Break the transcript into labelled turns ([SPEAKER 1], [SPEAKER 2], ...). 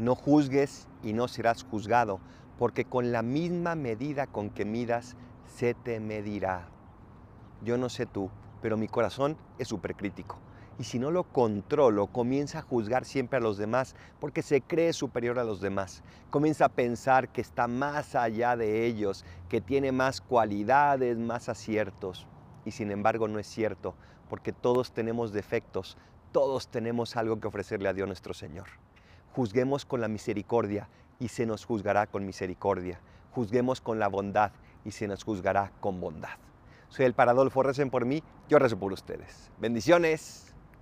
[SPEAKER 1] No juzgues y no serás juzgado, porque con la misma medida con que midas, se te medirá. Yo no sé tú, pero mi corazón es súper crítico. Y si no lo controlo, comienza a juzgar siempre a los demás porque se cree superior a los demás. Comienza a pensar que está más allá de ellos, que tiene más cualidades, más aciertos. Y sin embargo no es cierto, porque todos tenemos defectos, todos tenemos algo que ofrecerle a Dios nuestro Señor. Juzguemos con la misericordia y se nos juzgará con misericordia. Juzguemos con la bondad y se nos juzgará con bondad. Soy el Paradolfo, recen por mí, yo rezo por ustedes. Bendiciones.